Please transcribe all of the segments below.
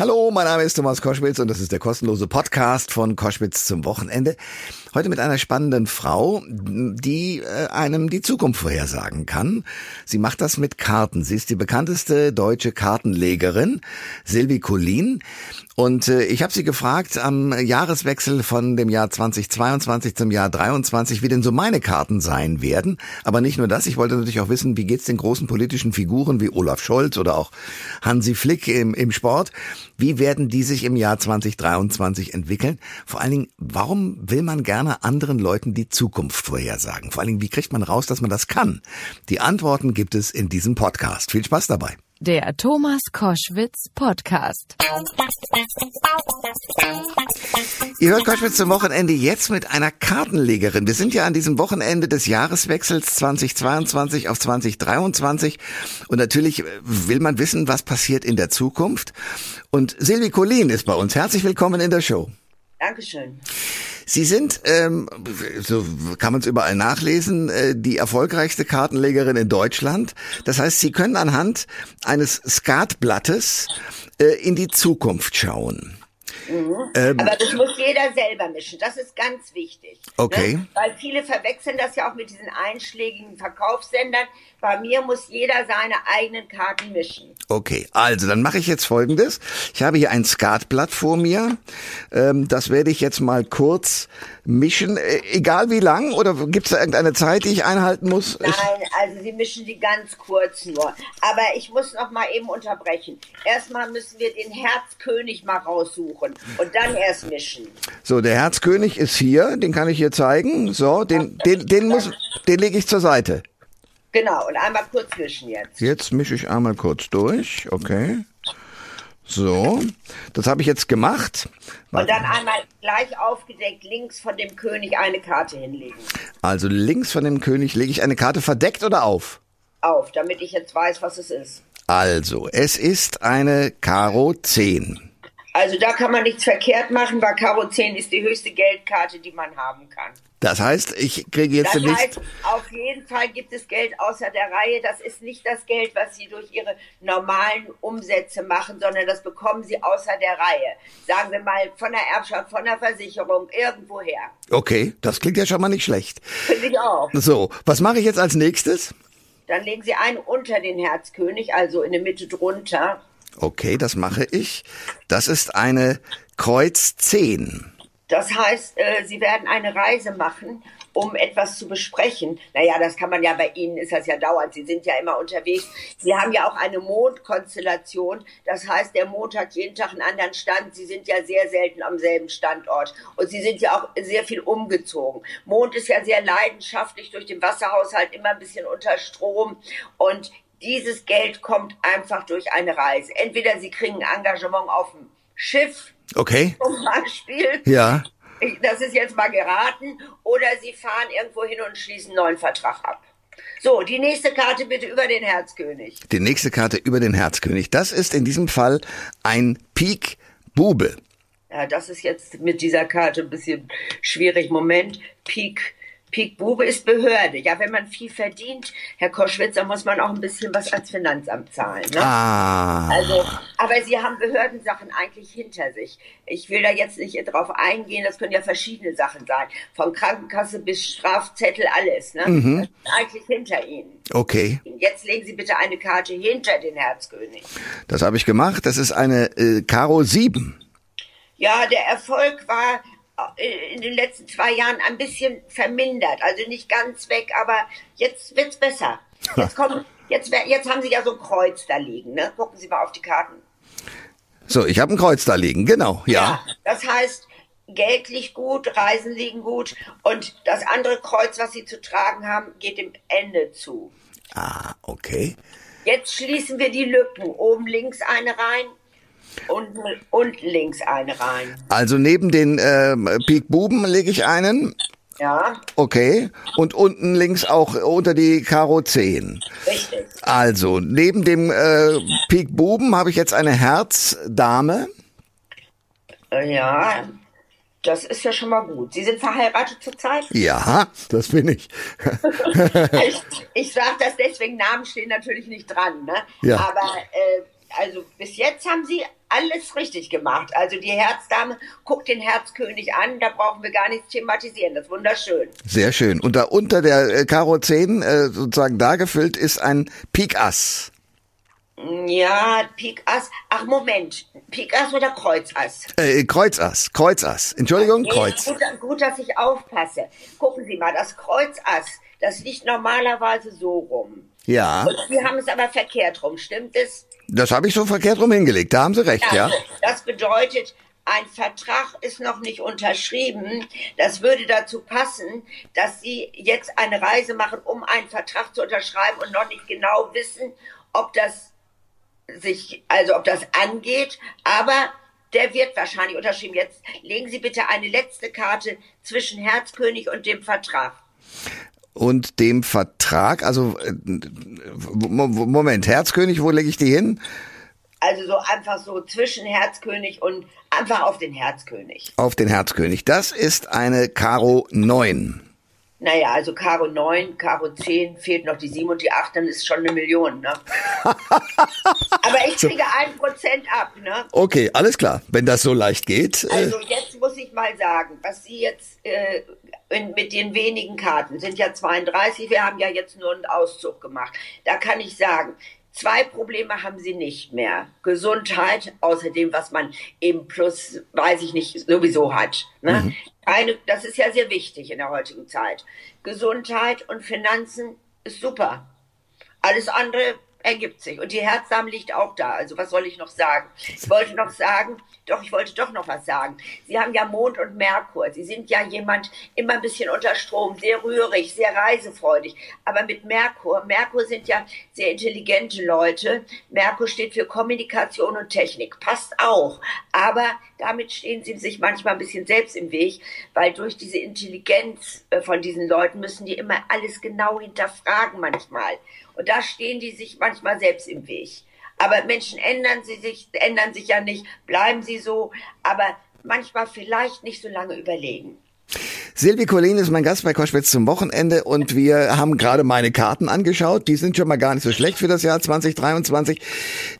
Hallo, mein Name ist Thomas Koschwitz und das ist der kostenlose Podcast von Koschwitz zum Wochenende. Heute mit einer spannenden Frau, die äh, einem die Zukunft vorhersagen kann. Sie macht das mit Karten. Sie ist die bekannteste deutsche Kartenlegerin, Silvi Collin. Und äh, ich habe sie gefragt am Jahreswechsel von dem Jahr 2022 zum Jahr 23, wie denn so meine Karten sein werden. Aber nicht nur das, ich wollte natürlich auch wissen, wie geht's den großen politischen Figuren wie Olaf Scholz oder auch Hansi Flick im, im Sport. Wie werden die sich im Jahr 2023 entwickeln? Vor allen Dingen, warum will man gerne anderen Leuten die Zukunft vorhersagen? Vor allen Dingen, wie kriegt man raus, dass man das kann? Die Antworten gibt es in diesem Podcast. Viel Spaß dabei. Der Thomas Koschwitz Podcast. Ihr hört Koschwitz zum Wochenende jetzt mit einer Kartenlegerin. Wir sind ja an diesem Wochenende des Jahreswechsels 2022 auf 2023 und natürlich will man wissen, was passiert in der Zukunft. Und Silvi Collin ist bei uns. Herzlich willkommen in der Show. Dankeschön. Sie sind, ähm, so kann man es überall nachlesen, äh, die erfolgreichste Kartenlegerin in Deutschland. Das heißt, Sie können anhand eines Skatblattes äh, in die Zukunft schauen. Mhm. Ähm, Aber das muss jeder selber mischen. Das ist ganz wichtig. Ne? Okay. Ne? Weil viele verwechseln das ja auch mit diesen einschlägigen Verkaufssendern. Bei mir muss jeder seine eigenen Karten mischen. Okay, also dann mache ich jetzt Folgendes. Ich habe hier ein Skatblatt vor mir. Ähm, das werde ich jetzt mal kurz mischen. Äh, egal wie lang oder gibt es da irgendeine Zeit, die ich einhalten muss? Nein, also Sie mischen die ganz kurz nur. Aber ich muss noch mal eben unterbrechen. Erstmal müssen wir den Herzkönig mal raussuchen und dann erst mischen. So, der Herzkönig ist hier. Den kann ich hier zeigen. So, den, den, den muss, den lege ich zur Seite. Genau, und einmal kurz mischen jetzt. Jetzt mische ich einmal kurz durch, okay. So, das habe ich jetzt gemacht. Und dann einmal gleich aufgedeckt links von dem König eine Karte hinlegen. Also links von dem König lege ich eine Karte verdeckt oder auf? Auf, damit ich jetzt weiß, was es ist. Also, es ist eine Karo 10. Also da kann man nichts verkehrt machen, weil Karo 10 ist die höchste Geldkarte, die man haben kann. Das heißt, ich kriege jetzt das nicht. Heißt, auf jeden Fall gibt es Geld außer der Reihe. Das ist nicht das Geld, was Sie durch Ihre normalen Umsätze machen, sondern das bekommen Sie außer der Reihe. Sagen wir mal von der Erbschaft, von der Versicherung, irgendwoher. Okay, das klingt ja schon mal nicht schlecht. Finde ich auch. So, was mache ich jetzt als nächstes? Dann legen Sie einen unter den Herzkönig, also in der Mitte drunter. Okay, das mache ich. Das ist eine Kreuz 10. Das heißt, äh, Sie werden eine Reise machen, um etwas zu besprechen. Naja, das kann man ja bei Ihnen, ist das ja dauernd. Sie sind ja immer unterwegs. Sie haben ja auch eine Mondkonstellation. Das heißt, der Mond hat jeden Tag einen anderen Stand. Sie sind ja sehr selten am selben Standort. Und Sie sind ja auch sehr viel umgezogen. Mond ist ja sehr leidenschaftlich durch den Wasserhaushalt, immer ein bisschen unter Strom. Und dieses Geld kommt einfach durch eine Reise. Entweder Sie kriegen ein Engagement auf dem Schiff, Okay. Zum Beispiel. Ja. Das ist jetzt mal geraten. Oder Sie fahren irgendwo hin und schließen einen neuen Vertrag ab. So, die nächste Karte bitte über den Herzkönig. Die nächste Karte über den Herzkönig. Das ist in diesem Fall ein Pik Bube. Ja, das ist jetzt mit dieser Karte ein bisschen schwierig. Moment, Pik Pik Bube ist Behörde. Ja, wenn man viel verdient, Herr Koschwitzer, muss man auch ein bisschen was als Finanzamt zahlen. Ne? Ah. Also, aber Sie haben Behördensachen eigentlich hinter sich. Ich will da jetzt nicht drauf eingehen, das können ja verschiedene Sachen sein. Von Krankenkasse bis Strafzettel, alles. Ne? Mhm. Das ist eigentlich hinter Ihnen. Okay. Jetzt legen Sie bitte eine Karte hinter den Herzkönig. Das habe ich gemacht. Das ist eine äh, Karo 7. Ja, der Erfolg war in den letzten zwei Jahren ein bisschen vermindert. Also nicht ganz weg, aber jetzt wird's besser. Jetzt kommen, jetzt, jetzt haben Sie ja so ein Kreuz da liegen, ne? Gucken Sie mal auf die Karten. So, ich habe ein Kreuz da liegen, genau, ja. ja. Das heißt, Geld liegt gut, Reisen liegen gut und das andere Kreuz, was Sie zu tragen haben, geht dem Ende zu. Ah, okay. Jetzt schließen wir die Lücken. Oben links eine rein, und, und links eine rein. Also neben den äh, Pik Buben lege ich einen. Ja. Okay. Und unten links auch unter die Karo 10. Richtig. Also, neben dem äh, Pik Buben habe ich jetzt eine Herzdame. Äh, ja. Das ist ja schon mal gut. Sie sind verheiratet zurzeit? Ja, das bin ich. ich ich sage das deswegen, Namen stehen natürlich nicht dran, ne? Ja. Aber äh, also bis jetzt haben Sie alles richtig gemacht. Also die Herzdame guckt den Herzkönig an, da brauchen wir gar nichts thematisieren. Das ist wunderschön. Sehr schön. Und da unter der äh, Karo 10 äh, sozusagen dargefüllt ist ein Pik Ass. Ja, Pik Ass. Ach Moment, Pik Ass oder Kreuz Ass? Äh, Kreuz Ass, Kreuz Ass. Entschuldigung, Nee, Kreuz. Gut, gut, dass ich aufpasse. Gucken Sie mal, das Kreuz Ass, das liegt normalerweise so rum. Ja, Und Sie haben es aber verkehrt rum, stimmt es? das habe ich so verkehrt rum hingelegt. Da haben Sie recht, ja. Das bedeutet, ein Vertrag ist noch nicht unterschrieben. Das würde dazu passen, dass Sie jetzt eine Reise machen, um einen Vertrag zu unterschreiben und noch nicht genau wissen, ob das sich, also ob das angeht. Aber der wird wahrscheinlich unterschrieben. Jetzt legen Sie bitte eine letzte Karte zwischen Herzkönig und dem Vertrag. Und dem Vertrag, also äh, Mo- Mo- Moment, Herzkönig, wo lege ich die hin? Also so einfach so zwischen Herzkönig und einfach auf den Herzkönig. Auf den Herzkönig. Das ist eine Karo 9. Naja, also Karo 9, Karo 10, fehlt noch die 7 und die 8, dann ist schon eine Million, ne? Aber ich kriege ein Prozent ab, ne? Okay, alles klar. Wenn das so leicht geht. Äh, Also jetzt muss ich mal sagen, was Sie jetzt äh, in, mit den wenigen Karten, sind ja 32, wir haben ja jetzt nur einen Auszug gemacht. Da kann ich sagen, zwei Probleme haben Sie nicht mehr. Gesundheit, außer dem, was man im Plus, weiß ich nicht, sowieso hat. Ne? Eine, das ist ja sehr wichtig in der heutigen Zeit. Gesundheit und Finanzen ist super. Alles andere ergibt sich. Und die Herzdame liegt auch da. Also was soll ich noch sagen? Ich wollte noch sagen, doch, ich wollte doch noch was sagen. Sie haben ja Mond und Merkur. Sie sind ja jemand immer ein bisschen unter Strom, sehr rührig, sehr reisefreudig. Aber mit Merkur, Merkur sind ja sehr intelligente Leute. Merkur steht für Kommunikation und Technik. Passt auch. Aber damit stehen sie sich manchmal ein bisschen selbst im Weg, weil durch diese Intelligenz äh, von diesen Leuten müssen die immer alles genau hinterfragen manchmal. Und da stehen die sich manchmal selbst im Weg. Aber Menschen ändern sie sich, ändern sich ja nicht, bleiben sie so, aber manchmal vielleicht nicht so lange überlegen. Silvi Collin ist mein Gast bei Koschwitz zum Wochenende und wir haben gerade meine Karten angeschaut. Die sind schon mal gar nicht so schlecht für das Jahr 2023.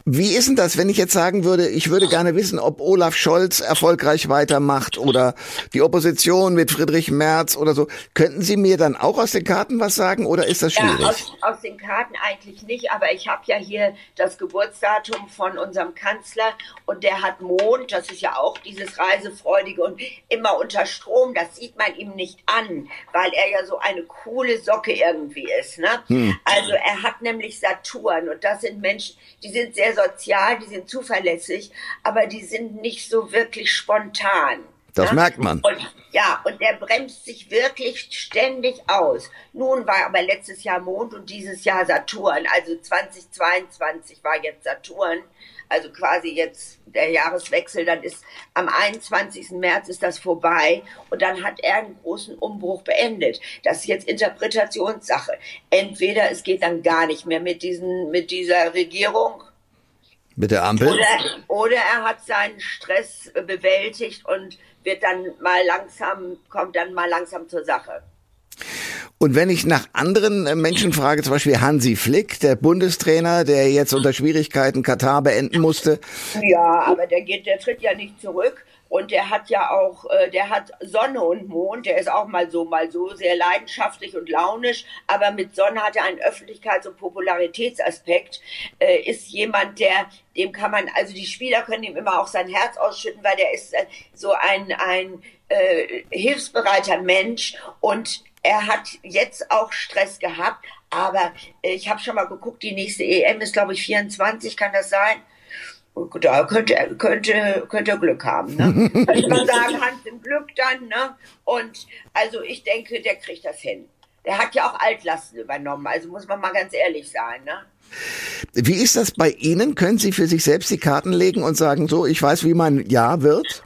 Wie ist denn das, wenn ich jetzt sagen würde, ich würde gerne wissen, ob Olaf Scholz erfolgreich weitermacht oder die Opposition mit Friedrich Merz oder so. Könnten Sie mir dann auch aus den Karten was sagen oder ist das schwierig? Ja, aus, aus den Karten eigentlich nicht, aber ich habe ja hier das Geburtsdatum von unserem Kanzler und der hat Mond, das ist ja auch dieses Reisefreudige und immer unter Strom, das sieht man ihm nicht an, weil er ja so eine coole Socke irgendwie ist. Ne? Also er hat nämlich Saturn und das sind Menschen, die sind sehr sozial, die sind zuverlässig, aber die sind nicht so wirklich spontan. Das ne? merkt man. Und, ja, und der bremst sich wirklich ständig aus. Nun war aber letztes Jahr Mond und dieses Jahr Saturn. Also 2022 war jetzt Saturn. Also quasi jetzt der Jahreswechsel. Dann ist am 21. März ist das vorbei. Und dann hat er einen großen Umbruch beendet. Das ist jetzt Interpretationssache. Entweder es geht dann gar nicht mehr mit diesen, mit dieser Regierung Mit der Ampel? oder, oder er hat seinen Stress äh, bewältigt und wird dann mal langsam, kommt dann mal langsam zur Sache. Und wenn ich nach anderen äh, Menschen frage, zum Beispiel Hansi Flick, der Bundestrainer, der jetzt unter Schwierigkeiten Katar beenden musste, Ja, aber der geht, der tritt ja nicht zurück. Und der hat ja auch, äh, der hat Sonne und Mond, der ist auch mal so, mal so, sehr leidenschaftlich und launisch, aber mit Sonne hat er einen Öffentlichkeits- und Popularitätsaspekt, äh, ist jemand, der, dem kann man, also die Spieler können ihm immer auch sein Herz ausschütten, weil der ist so ein, ein äh, hilfsbereiter Mensch. Und er hat jetzt auch Stress gehabt, aber ich habe schon mal geguckt, die nächste EM ist, glaube ich, 24, kann das sein? Und Da könnte, er- könnte, könnte Glück haben. Ne? Könnte man sagen, Hans im Glück dann. Ne? Und also ich denke, der kriegt das hin. Der hat ja auch Altlasten übernommen, also muss man mal ganz ehrlich sein. Ne? wie ist das bei Ihnen? Können Sie für sich selbst die Karten legen und sagen, so, ich weiß, wie mein Jahr wird?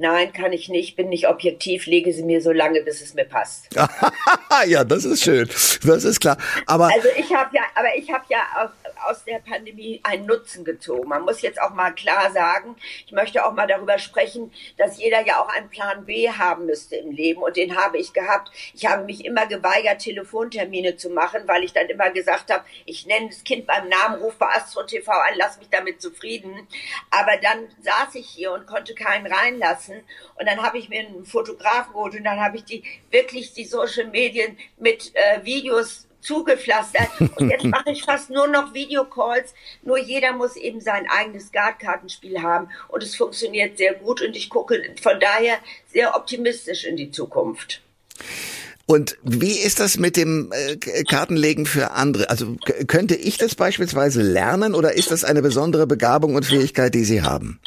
Nein, kann ich nicht, bin nicht objektiv, lege sie mir so lange, bis es mir passt. ja, das ist schön. Das ist klar. Aber Also ich habe ja, aber ich habe ja, auf, aus der Pandemie einen Nutzen gezogen. Man muss jetzt auch mal klar sagen, ich möchte auch mal darüber sprechen, dass jeder ja auch einen Plan B haben müsste im Leben und den habe ich gehabt. Ich habe mich immer geweigert, Telefontermine zu machen, weil ich dann immer gesagt habe, ich nenne das Kind beim Namen, ruf bei Astro TV an, lass mich damit zufrieden. Aber dann saß ich hier und konnte keinen reinlassen und dann habe ich mir einen Fotografen geholt und dann habe ich die wirklich die Social Medien mit äh, Videos zugepflastert. Und jetzt mache ich fast nur noch Videocalls. Nur jeder muss eben sein eigenes Guard-Kartenspiel haben. Und es funktioniert sehr gut. Und ich gucke von daher sehr optimistisch in die Zukunft. Und wie ist das mit dem äh, Kartenlegen für andere? Also könnte ich das beispielsweise lernen oder ist das eine besondere Begabung und Fähigkeit, die Sie haben?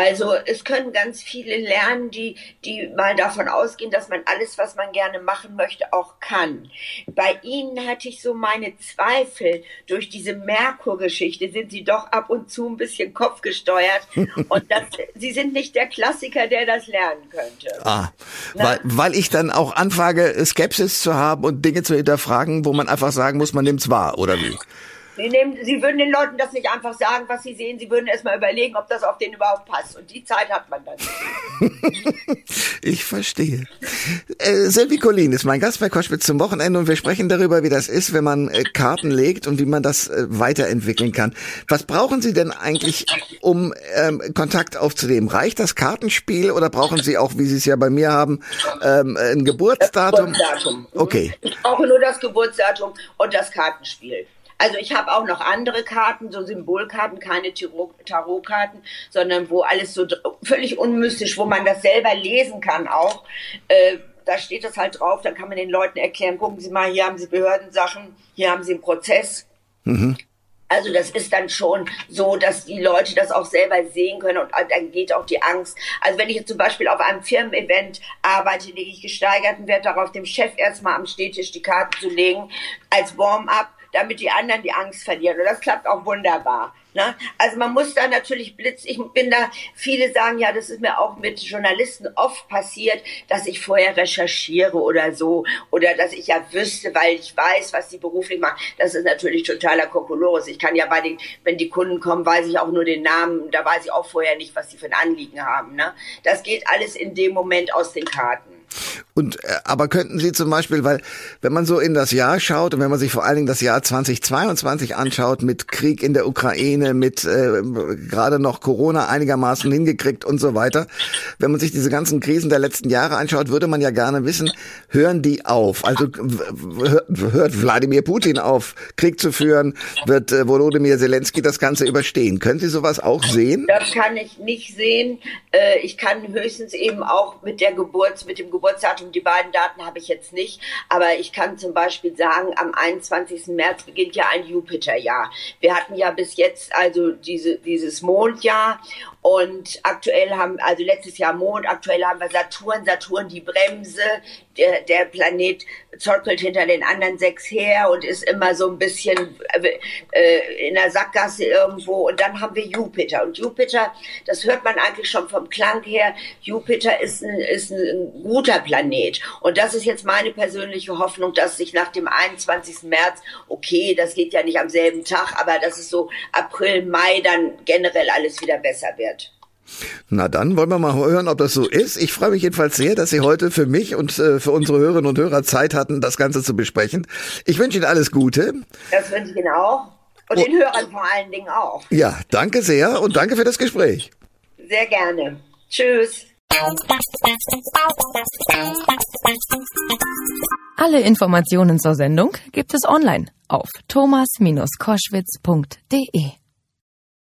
Also es können ganz viele lernen, die, die mal davon ausgehen, dass man alles, was man gerne machen möchte, auch kann. Bei Ihnen hatte ich so meine Zweifel. Durch diese Merkur-Geschichte sind Sie doch ab und zu ein bisschen kopfgesteuert. und das, Sie sind nicht der Klassiker, der das lernen könnte. Ah, weil, weil ich dann auch anfange, Skepsis zu haben und Dinge zu hinterfragen, wo man einfach sagen muss, man nimmt's wahr, oder wie? Sie, nehmen, Sie würden den Leuten das nicht einfach sagen, was sie sehen. Sie würden erst mal überlegen, ob das auf den überhaupt passt. Und die Zeit hat man dann. ich verstehe. Äh, Sylvie Collin ist mein Gast bei Koschwitz zum Wochenende und wir sprechen darüber, wie das ist, wenn man äh, Karten legt und wie man das äh, weiterentwickeln kann. Was brauchen Sie denn eigentlich, um ähm, Kontakt aufzunehmen? Reicht das Kartenspiel oder brauchen Sie auch, wie Sie es ja bei mir haben, ähm, ein Geburtsdatum? Das Geburtsdatum. Okay. Ich brauche nur das Geburtsdatum und das Kartenspiel. Also ich habe auch noch andere Karten, so Symbolkarten, keine Tarotkarten, sondern wo alles so völlig unmystisch, wo man das selber lesen kann auch. Äh, da steht das halt drauf, dann kann man den Leuten erklären, gucken Sie mal, hier haben Sie Behördensachen, hier haben Sie einen Prozess. Mhm. Also das ist dann schon so, dass die Leute das auch selber sehen können und dann geht auch die Angst. Also wenn ich jetzt zum Beispiel auf einem Firmen-Event arbeite, lege ich gesteigerten Wert darauf, dem Chef erstmal am Stehtisch die Karten zu legen als Warm-up damit die anderen die Angst verlieren. Und das klappt auch wunderbar. Ne? Also man muss da natürlich blitz, ich bin da, viele sagen ja, das ist mir auch mit Journalisten oft passiert, dass ich vorher recherchiere oder so, oder dass ich ja wüsste, weil ich weiß, was die beruflich machen. Das ist natürlich totaler Kokolores. Ich kann ja bei den, wenn die Kunden kommen, weiß ich auch nur den Namen, da weiß ich auch vorher nicht, was sie für ein Anliegen haben. Ne? Das geht alles in dem Moment aus den Karten. Und äh, aber könnten Sie zum Beispiel, weil wenn man so in das Jahr schaut und wenn man sich vor allen Dingen das Jahr 2022 anschaut mit Krieg in der Ukraine, mit äh, gerade noch Corona einigermaßen hingekriegt und so weiter, wenn man sich diese ganzen Krisen der letzten Jahre anschaut, würde man ja gerne wissen, hören die auf? Also hört Wladimir Putin auf, Krieg zu führen? Wird äh, Volodymyr Zelensky das Ganze überstehen? Können Sie sowas auch sehen? Das kann ich nicht sehen. Äh, ich kann höchstens eben auch mit der Geburt, mit dem Geburt Geburtsdatum, die beiden Daten habe ich jetzt nicht, aber ich kann zum Beispiel sagen, am 21. März beginnt ja ein Jupiterjahr. Wir hatten ja bis jetzt also diese, dieses Mondjahr und aktuell haben, also letztes Jahr Mond, aktuell haben wir Saturn, Saturn die Bremse, der, der Planet zockelt hinter den anderen sechs her und ist immer so ein bisschen äh, in der Sackgasse irgendwo. Und dann haben wir Jupiter. Und Jupiter, das hört man eigentlich schon vom Klang her, Jupiter ist ein, ist ein guter Planet. Und das ist jetzt meine persönliche Hoffnung, dass sich nach dem 21. März, okay, das geht ja nicht am selben Tag, aber dass es so April, Mai dann generell alles wieder besser wird. Na dann wollen wir mal hören, ob das so ist. Ich freue mich jedenfalls sehr, dass Sie heute für mich und äh, für unsere Hörerinnen und Hörer Zeit hatten, das Ganze zu besprechen. Ich wünsche Ihnen alles Gute. Das wünsche ich Ihnen auch. Und oh. den Hörern vor allen Dingen auch. Ja, danke sehr und danke für das Gespräch. Sehr gerne. Tschüss. Alle Informationen zur Sendung gibt es online auf thomas-koschwitz.de.